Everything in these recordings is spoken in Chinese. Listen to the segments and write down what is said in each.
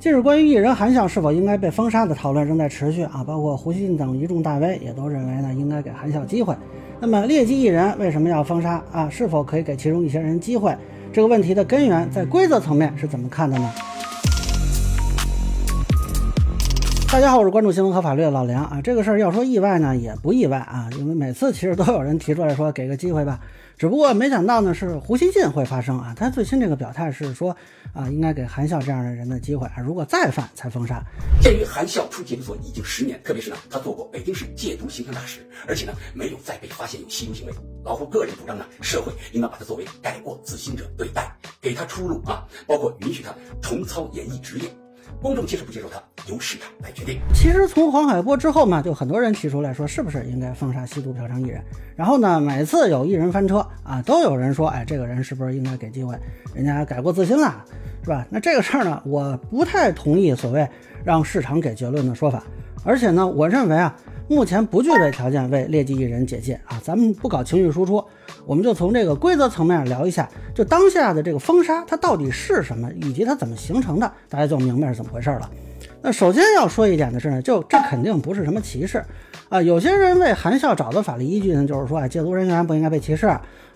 近日，关于艺人韩笑是否应该被封杀的讨论仍在持续啊，包括胡锡进等一众大 V 也都认为呢，应该给韩笑机会。那么，劣迹艺人为什么要封杀啊？是否可以给其中一些人机会？这个问题的根源在规则层面是怎么看的呢？大家好，我是关注新闻和法律的老梁啊。这个事儿要说意外呢，也不意外啊，因为每次其实都有人提出来说给个机会吧。只不过没想到呢，是胡锡进会发生啊！他最新这个表态是说，啊，应该给韩笑这样的人的机会啊，如果再犯才封杀。鉴于韩笑出戒毒所已经十年，特别是呢，他做过北京市戒毒形象大使，而且呢，没有再被发现有吸毒行为，老胡个人主张呢，社会应当把他作为改过自新者对待，给他出路啊，包括允许他重操演艺职业。公众接受不接受他，由市场来决定。其实从黄海波之后嘛，就很多人提出来说，是不是应该封杀吸毒嫖娼艺人？然后呢，每次有艺人翻车啊，都有人说，哎，这个人是不是应该给机会？人家改过自新了，是吧？那这个事儿呢，我不太同意所谓让市场给结论的说法。而且呢，我认为啊，目前不具备条件为劣迹艺人解禁啊。咱们不搞情绪输出，我们就从这个规则层面聊一下，就当下的这个封杀它到底是什么，以及它怎么形成的，大家就明白是怎么回事了。那首先要说一点的是呢，就这肯定不是什么歧视啊。有些人为韩笑找的法律依据呢，就是说啊，戒毒人员不应该被歧视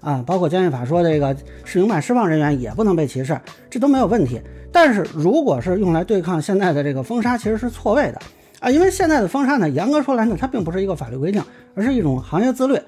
啊，包括监狱法说这个是刑满释放人员也不能被歧视，这都没有问题。但是如果是用来对抗现在的这个封杀，其实是错位的。啊，因为现在的封杀呢，严格说来呢，它并不是一个法律规定，而是一种行业自律，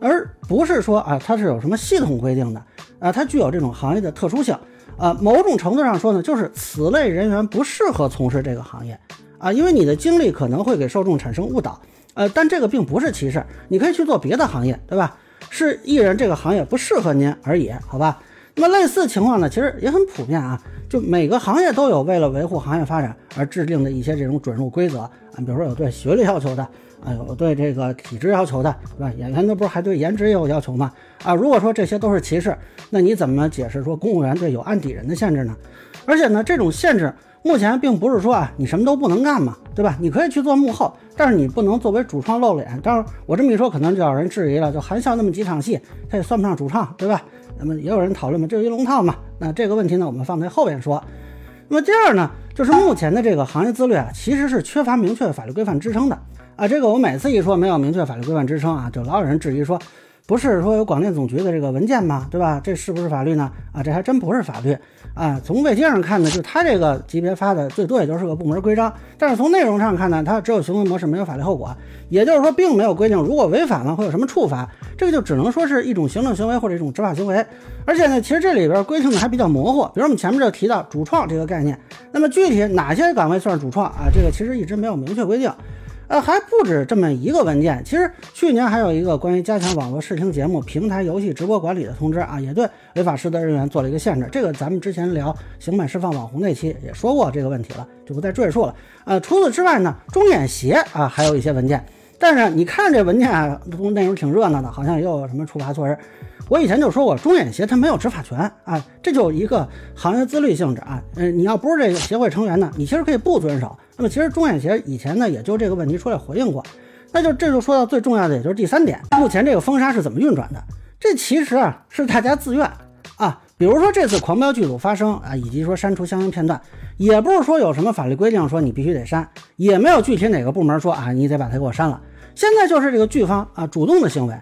而不是说啊，它是有什么系统规定的啊，它具有这种行业的特殊性啊。某种程度上说呢，就是此类人员不适合从事这个行业啊，因为你的经历可能会给受众产生误导，呃，但这个并不是歧视，你可以去做别的行业，对吧？是艺人这个行业不适合您而已，好吧？那么类似情况呢，其实也很普遍啊。就每个行业都有为了维护行业发展而制定的一些这种准入规则啊，比如说有对学历要求的啊，有对这个体质要求的，对吧？演员那不是还对颜值也有要求吗？啊，如果说这些都是歧视，那你怎么解释说公务员对有案底人的限制呢？而且呢，这种限制目前并不是说啊，你什么都不能干嘛，对吧？你可以去做幕后，但是你不能作为主创露脸。当然，我这么一说，可能就有人质疑了，就韩笑那么几场戏，他也算不上主创，对吧？那么也有人讨论嘛，这是一龙套嘛？那这个问题呢，我们放在后边说。那么第二呢，就是目前的这个行业自律啊，其实是缺乏明确法律规范支撑的啊。这个我每次一说没有明确法律规范支撑啊，就老有人质疑说。不是说有广电总局的这个文件吗？对吧？这是不是法律呢？啊，这还真不是法律啊。从卫星上看呢，就他这个级别发的最多也就是个部门规章。但是从内容上看呢，它只有行为模式，没有法律后果。也就是说，并没有规定如果违反了会有什么处罚。这个就只能说是一种行政行为或者一种执法行为。而且呢，其实这里边规定的还比较模糊。比如我们前面就提到主创这个概念，那么具体哪些岗位算是主创啊？这个其实一直没有明确规定。呃，还不止这么一个文件。其实去年还有一个关于加强网络视听节目平台游戏直播管理的通知啊，也对违法失德人员做了一个限制。这个咱们之前聊刑满释放网红那期也说过这个问题了，就不再赘述了。呃，除此之外呢，中演协啊还有一些文件，但是你看这文件啊，内容挺热闹的，好像又有什么处罚措施。我以前就说过，中演协它没有执法权啊，这就一个行业自律性质啊。嗯，你要不是这个协会成员呢，你其实可以不遵守。那么其实中演协以前呢，也就这个问题出来回应过。那就这就说到最重要的，也就是第三点，目前这个封杀是怎么运转的？这其实啊是大家自愿啊。比如说这次狂飙剧组发生啊，以及说删除相应片段，也不是说有什么法律规定说你必须得删，也没有具体哪个部门说啊你得把它给我删了。现在就是这个剧方啊主动的行为。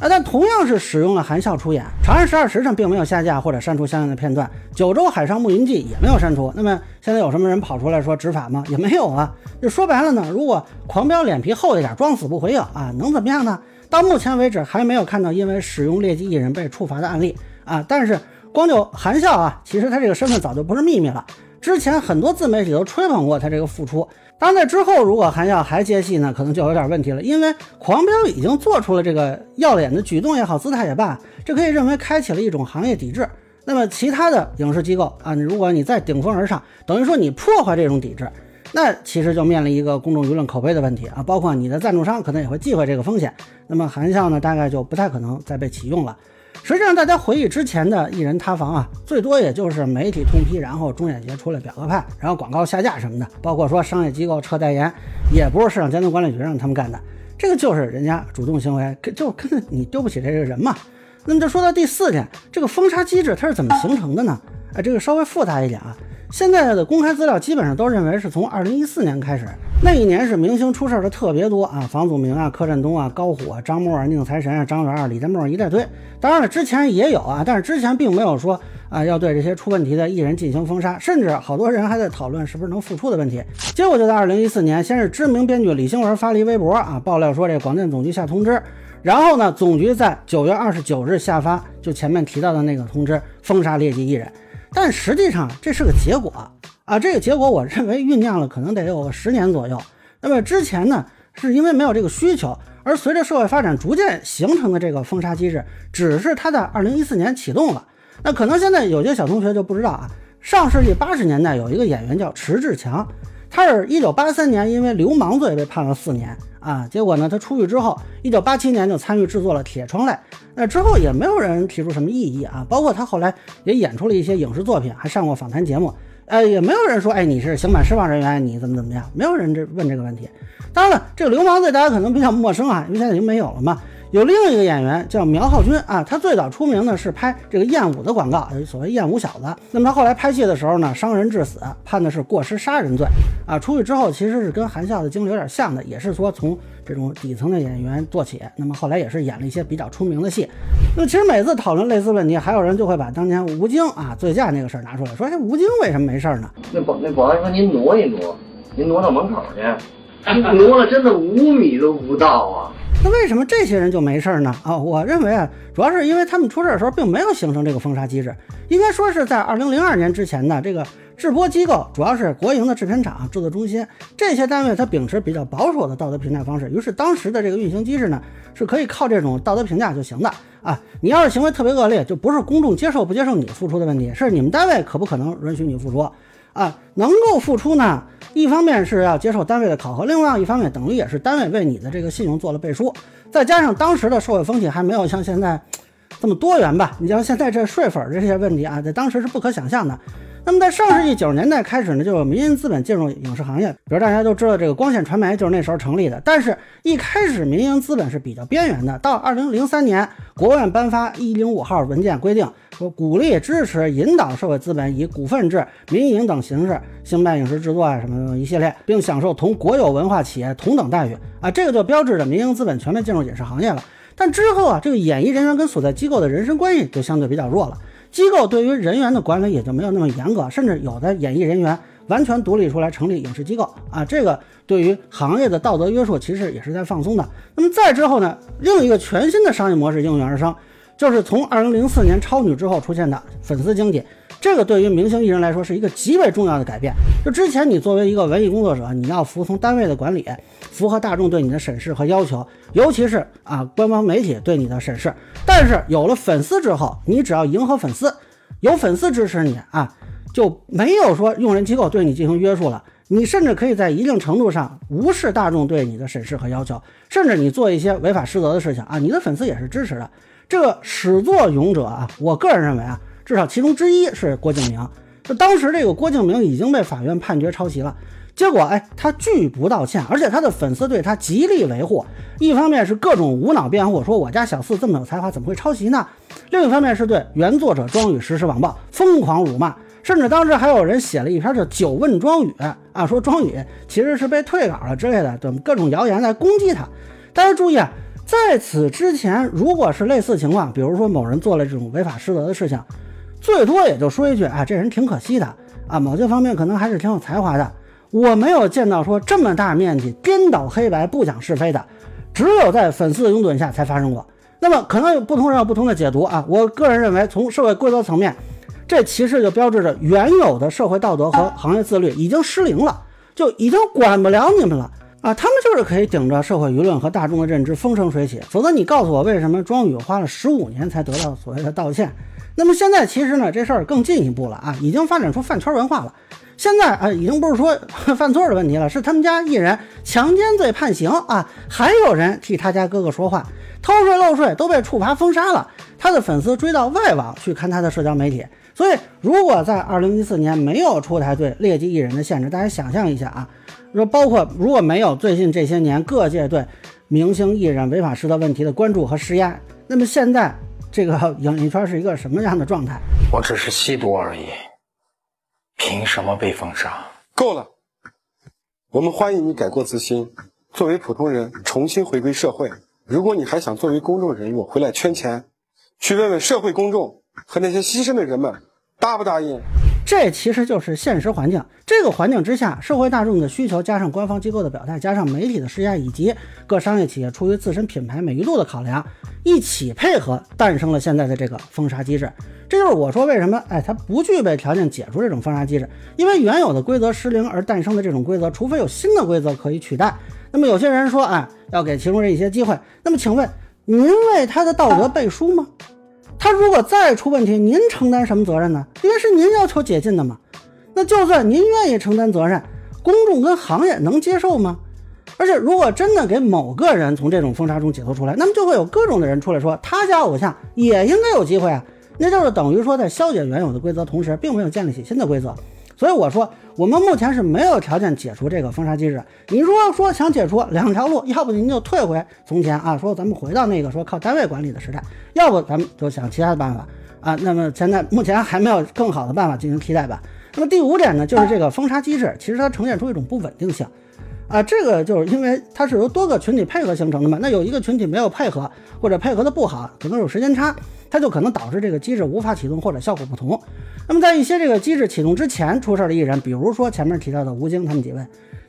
啊，但同样是使用了含笑出演，《长安十二时辰》并没有下架或者删除相应的片段，《九州海上牧云记》也没有删除。那么现在有什么人跑出来说执法吗？也没有啊。就说白了呢，如果狂飙脸皮厚一点，装死不回应啊，能怎么样呢？到目前为止还没有看到因为使用劣迹艺人被处罚的案例啊。但是光就含笑啊，其实他这个身份早就不是秘密了。之前很多自媒体都吹捧过他这个付出，当在之后如果韩笑还接戏呢，可能就有点问题了，因为狂飙已经做出了这个要脸的举动也好，姿态也罢，这可以认为开启了一种行业抵制。那么其他的影视机构啊，如果你再顶风而上，等于说你破坏这种抵制，那其实就面临一个公众舆论口碑的问题啊，包括你的赞助商可能也会忌讳这个风险。那么韩笑呢，大概就不太可能再被启用了。实际上，大家回忆之前的艺人塌房啊，最多也就是媒体痛批，然后中演协出来表个态，然后广告下架什么的，包括说商业机构撤代言，也不是市场监督管理局让他们干的，这个就是人家主动行为，就跟你丢不起这个人嘛。那么就说到第四点，这个封杀机制它是怎么形成的呢？哎，这个稍微复杂一点啊。现在的公开资料基本上都认为是从二零一四年开始，那一年是明星出事儿的特别多啊，房祖名啊、柯震东啊、高虎啊、张默啊、宁财神啊、张元啊、李代沫一大堆。当然了，之前也有啊，但是之前并没有说啊要对这些出问题的艺人进行封杀，甚至好多人还在讨论是不是能复出的问题。结果就在二零一四年，先是知名编剧李星文发了一微博啊，爆料说这广电总局下通知。然后呢，总局在九月二十九日下发，就前面提到的那个通知，封杀劣迹艺人。但实际上这是个结果啊，这个结果我认为酝酿了可能得有十年左右。那么之前呢，是因为没有这个需求，而随着社会发展逐渐形成的这个封杀机制，只是它在二零一四年启动了。那可能现在有些小同学就不知道啊，上世纪八十年代有一个演员叫迟志强，他是一九八三年因为流氓罪被判了四年。啊，结果呢，他出狱之后，一九八七年就参与制作了《铁窗泪》，那之后也没有人提出什么异议啊，包括他后来也演出了一些影视作品，还上过访谈节目，呃，也没有人说，哎，你是刑满释放人员，你怎么怎么样，没有人这问这个问题。当然了，这个流氓罪大家可能比较陌生啊，因为现在已经没有了嘛。有另一个演员叫苗浩军啊，他最早出名呢是拍这个燕舞的广告，所谓燕舞小子。那么他后来拍戏的时候呢，伤人致死，判的是过失杀人罪啊。出去之后其实是跟韩笑的经历有点像的，也是说从这种底层的演员做起。那么后来也是演了一些比较出名的戏。那么其实每次讨论类似问题，还有人就会把当年吴京啊醉驾那个事儿拿出来说，哎，吴京为什么没事儿呢？那保那保安说您挪一挪，您挪到门口去，挪了真的五米都不到啊。那为什么这些人就没事呢？啊，我认为啊，主要是因为他们出事的时候并没有形成这个封杀机制，应该说是在二零零二年之前的这个制播机构，主要是国营的制片厂、制作中心这些单位，它秉持比较保守的道德评价方式，于是当时的这个运行机制呢，是可以靠这种道德评价就行的啊。你要是行为特别恶劣，就不是公众接受不接受你付出的问题，是你们单位可不可能允许你付出。啊，能够付出呢，一方面是要接受单位的考核，另外一方面等于也是单位为你的这个信用做了背书，再加上当时的社会风气还没有像现在这么多元吧？你像现在这税粉这些问题啊，在当时是不可想象的。那么在上世纪九十年代开始呢，就有民营资本进入影视行业，比如大家都知道这个光线传媒就是那时候成立的。但是，一开始民营资本是比较边缘的。到二零零三年，国务院颁发一零五号文件规定，说鼓励支持引导社会资本以股份制、民营等形式兴办影视制作啊什么一系列，并享受同国有文化企业同等待遇啊，这个就标志着民营资本全面进入影视行业了。但之后啊，这个演艺人员跟所在机构的人身关系就相对比较弱了。机构对于人员的管理也就没有那么严格，甚至有的演艺人员完全独立出来成立影视机构啊，这个对于行业的道德约束其实也是在放松的。那么再之后呢，另一个全新的商业模式应运而生，就是从二零零四年超女之后出现的粉丝经济。这个对于明星艺人来说是一个极为重要的改变。就之前你作为一个文艺工作者，你要服从单位的管理，符合大众对你的审视和要求，尤其是啊官方媒体对你的审视。但是有了粉丝之后，你只要迎合粉丝，有粉丝支持你啊，就没有说用人机构对你进行约束了。你甚至可以在一定程度上无视大众对你的审视和要求，甚至你做一些违法失德的事情啊，你的粉丝也是支持的。这个始作俑者啊，我个人认为啊。至少其中之一是郭敬明，就当时这个郭敬明已经被法院判决抄袭了，结果哎，他拒不道歉，而且他的粉丝对他极力维护，一方面是各种无脑辩护，说我家小四这么有才华，怎么会抄袭呢？另一方面是对原作者庄宇实施网暴，疯狂辱骂，甚至当时还有人写了一篇叫《九问庄宇》啊，说庄宇其实是被退稿了之类的，等各种谣言在攻击他。大家注意啊，在此之前，如果是类似情况，比如说某人做了这种违法失德的事情。最多也就说一句啊，这人挺可惜的啊，某些方面可能还是挺有才华的。我没有见到说这么大面积颠倒黑白、不讲是非的，只有在粉丝的拥趸下才发生过。那么可能有不同人有不同的解读啊。我个人认为，从社会规则层面，这其实就标志着原有的社会道德和行业自律已经失灵了，就已经管不了你们了啊。他们就是可以顶着社会舆论和大众的认知风生水起。否则，你告诉我为什么庄宇花了十五年才得到所谓的道歉？那么现在其实呢，这事儿更进一步了啊，已经发展出饭圈文化了。现在啊，已经不是说 犯错的问题了，是他们家艺人强奸罪判刑啊，还有人替他家哥哥说话，偷税漏税都被处罚封杀了。他的粉丝追到外网去看他的社交媒体。所以，如果在二零一四年没有出台对劣迹艺人的限制，大家想象一下啊，说包括如果没有最近这些年各界对明星艺人违法失德问题的关注和施压，那么现在。这个影艺圈是一个什么样的状态？我只是吸毒而已，凭什么被封杀？够了，我们欢迎你改过自新，作为普通人重新回归社会。如果你还想作为公众人物回来圈钱，去问问社会公众和那些牺牲的人们答不答应？这其实就是现实环境。这个环境之下，社会大众的需求加上官方机构的表态，加上媒体的施压，以及各商业企业出于自身品牌美誉度的考量，一起配合，诞生了现在的这个封杀机制。这就是我说为什么，哎，它不具备条件解除这种封杀机制，因为原有的规则失灵而诞生的这种规则，除非有新的规则可以取代。那么有些人说，哎，要给其中人一些机会。那么请问，您为他的道德背书吗？他如果再出问题，您承担什么责任呢？因为是您要求解禁的嘛。那就算您愿意承担责任，公众跟行业能接受吗？而且如果真的给某个人从这种封杀中解脱出来，那么就会有各种的人出来说，他家偶像也应该有机会啊。那就是等于说，在消解原有的规则同时，并没有建立起新的规则。所以我说，我们目前是没有条件解除这个封杀机制。你如果说想解除，两条路，要不您就退回从前啊，说咱们回到那个说靠单位管理的时代；要不咱们就想其他的办法啊。那么现在目前还没有更好的办法进行替代吧。那么第五点呢，就是这个封杀机制，其实它呈现出一种不稳定性啊。这个就是因为它是由多个群体配合形成的嘛。那有一个群体没有配合，或者配合的不好，可能有时间差。它就可能导致这个机制无法启动或者效果不同。那么在一些这个机制启动之前出事的艺人，比如说前面提到的吴京他们几位，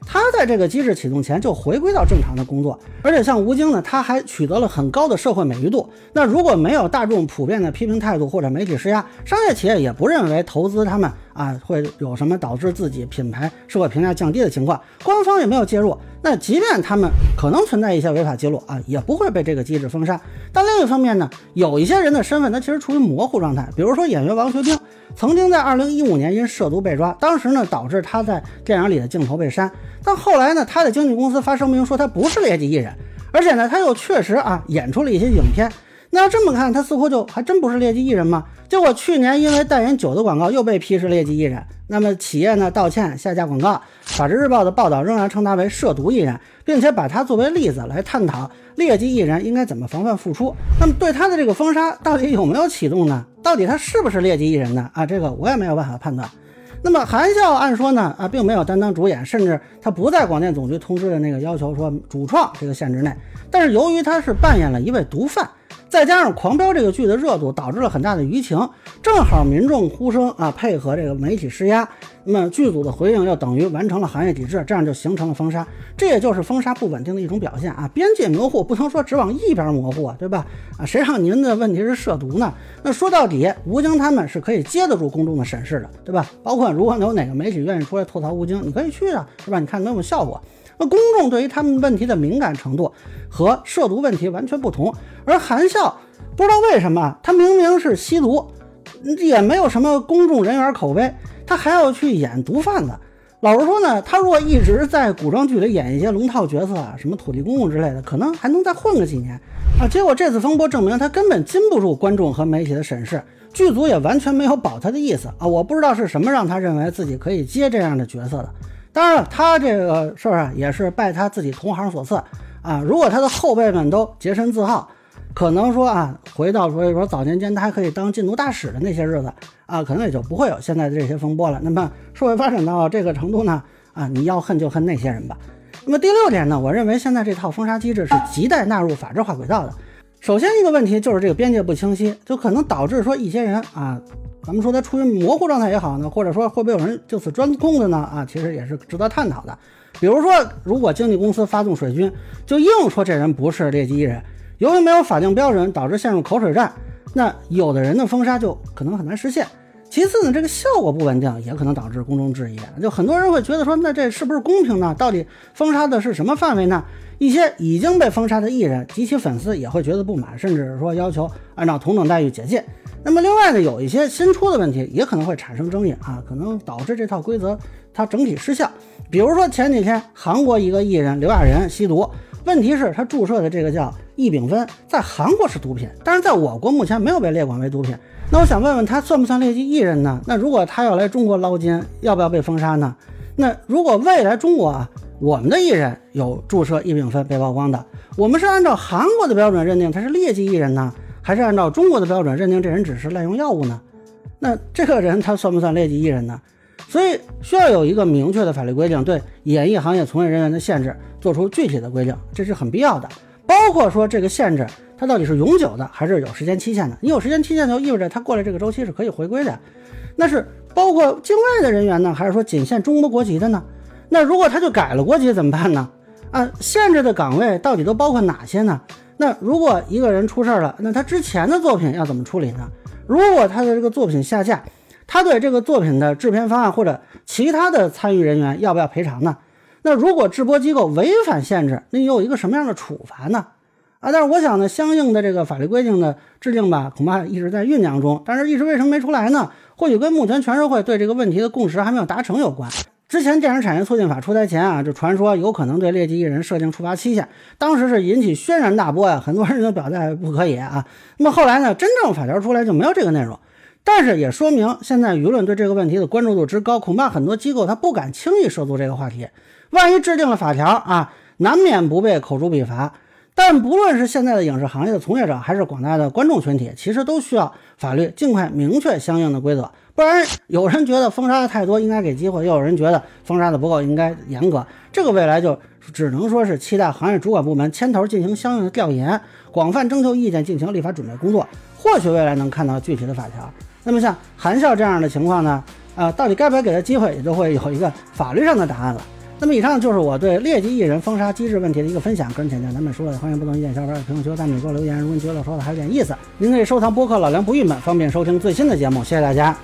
他在这个机制启动前就回归到正常的工作，而且像吴京呢，他还取得了很高的社会美誉度。那如果没有大众普遍的批评态度或者媒体施压，商业企业也不认为投资他们啊会有什么导致自己品牌社会评价降低的情况，官方也没有介入。那即便他们可能存在一些违法记录啊，也不会被这个机制封杀。但另一方面呢，有一些人的身份他其实处于模糊状态，比如说演员王学兵，曾经在二零一五年因涉毒被抓，当时呢导致他在电影里的镜头被删。但后来呢，他的经纪公司发声明说他不是劣迹艺人，而且呢他又确实啊演出了一些影片。那要这么看，他似乎就还真不是劣迹艺人吗？结果去年因为代言酒的广告又被批是劣迹艺人。那么企业呢道歉下架广告，法制日报的报道仍然称他为涉毒艺人，并且把他作为例子来探讨劣迹艺人应该怎么防范复出。那么对他的这个封杀到底有没有启动呢？到底他是不是劣迹艺人呢？啊，这个我也没有办法判断。那么韩笑按说呢啊，并没有担当主演，甚至他不在广电总局通知的那个要求说主创这个限制内。但是由于他是扮演了一位毒贩。再加上《狂飙》这个剧的热度，导致了很大的舆情，正好民众呼声啊，配合这个媒体施压，那么剧组的回应又等于完成了行业抵制，这样就形成了封杀，这也就是封杀不稳定的一种表现啊。边界模糊，不能说只往一边模糊啊，对吧？啊，谁让您的问题是涉毒呢？那说到底，吴京他们是可以接得住公众的审视的，对吧？包括如果有哪个媒体愿意出来吐槽吴京，你可以去啊，是吧？你看能有效果。那公众对于他们问题的敏感程度和涉毒问题完全不同，而韩笑不知道为什么，他明明是吸毒，也没有什么公众人缘口碑，他还要去演毒贩子。老实说呢，他如果一直在古装剧里演一些龙套角色啊，什么土地公公之类的，可能还能再混个几年啊。结果这次风波证明，他根本禁不住观众和媒体的审视，剧组也完全没有保他的意思啊。我不知道是什么让他认为自己可以接这样的角色的。当然了，他这个事儿啊，也是拜他自己同行所赐啊。如果他的后辈们都洁身自好，可能说啊，回到所以说早年间他还可以当禁毒大使的那些日子啊，可能也就不会有现在的这些风波了。那么社会发展到这个程度呢，啊，你要恨就恨那些人吧。那么第六点呢，我认为现在这套封杀机制是亟待纳入法制化轨道的。首先一个问题就是这个边界不清晰，就可能导致说一些人啊。咱们说他处于模糊状态也好呢，或者说会不会有人就此钻空子呢？啊，其实也是值得探讨的。比如说，如果经纪公司发动水军，就硬说这人不是劣迹艺人，由于没有法定标准，导致陷入口水战，那有的人的封杀就可能很难实现。其次呢，这个效果不稳定，也可能导致公众质疑。就很多人会觉得说，那这是不是公平呢？到底封杀的是什么范围呢？一些已经被封杀的艺人及其粉丝也会觉得不满，甚至是说要求按照同等待遇解禁。那么另外呢，有一些新出的问题也可能会产生争议啊，可能导致这套规则它整体失效。比如说前几天韩国一个艺人刘亚仁吸毒，问题是他注射的这个叫异丙酚，在韩国是毒品，但是在我国目前没有被列管为毒品。那我想问问他算不算劣迹艺人呢？那如果他要来中国捞金，要不要被封杀呢？那如果未来中国啊，我们的艺人有注射异丙酚被曝光的，我们是按照韩国的标准认定他是劣迹艺人呢？还是按照中国的标准认定这人只是滥用药物呢？那这个人他算不算劣迹艺人呢？所以需要有一个明确的法律规定，对演艺行业从业人员的限制做出具体的规定，这是很必要的。包括说这个限制它到底是永久的还是有时间期限的？你有时间期限就意味着他过了这个周期是可以回归的。那是包括境外的人员呢，还是说仅限中国国籍的呢？那如果他就改了国籍怎么办呢？啊，限制的岗位到底都包括哪些呢？那如果一个人出事儿了，那他之前的作品要怎么处理呢？如果他的这个作品下架，他对这个作品的制片方案或者其他的参与人员要不要赔偿呢？那如果制播机构违反限制，那又有一个什么样的处罚呢？啊，但是我想呢，相应的这个法律规定的制定吧，恐怕一直在酝酿中，但是一直为什么没出来呢？或许跟目前全社会对这个问题的共识还没有达成有关。之前电影产业促进法出台前啊，就传说有可能对劣迹艺人设定处罚期限，当时是引起轩然大波呀，很多人都表态不可以啊。那么后来呢，真正法条出来就没有这个内容。但是也说明，现在舆论对这个问题的关注度之高，恐怕很多机构他不敢轻易涉足这个话题。万一制定了法条啊，难免不被口诛笔伐。但不论是现在的影视行业的从业者，还是广大的观众群体，其实都需要法律尽快明确相应的规则。不然，有人觉得封杀的太多，应该给机会；又有人觉得封杀的不够，应该严格。这个未来就只能说是期待行业主管部门牵头进行相应的调研，广泛征求意见，进行立法准备工作。或许未来能看到具体的法条。那么像韩笑这样的情况呢？啊，到底该不该给他机会，也就会有一个法律上的答案了。那么以上就是我对劣迹艺人封杀机制问题的一个分享，个人浅见咱们说的，欢迎不同意见小伙伴在评论区和、弹幕给我留言。如果你觉得我说的还有点意思，您可以收藏播客老梁不郁闷，方便收听最新的节目。谢谢大家。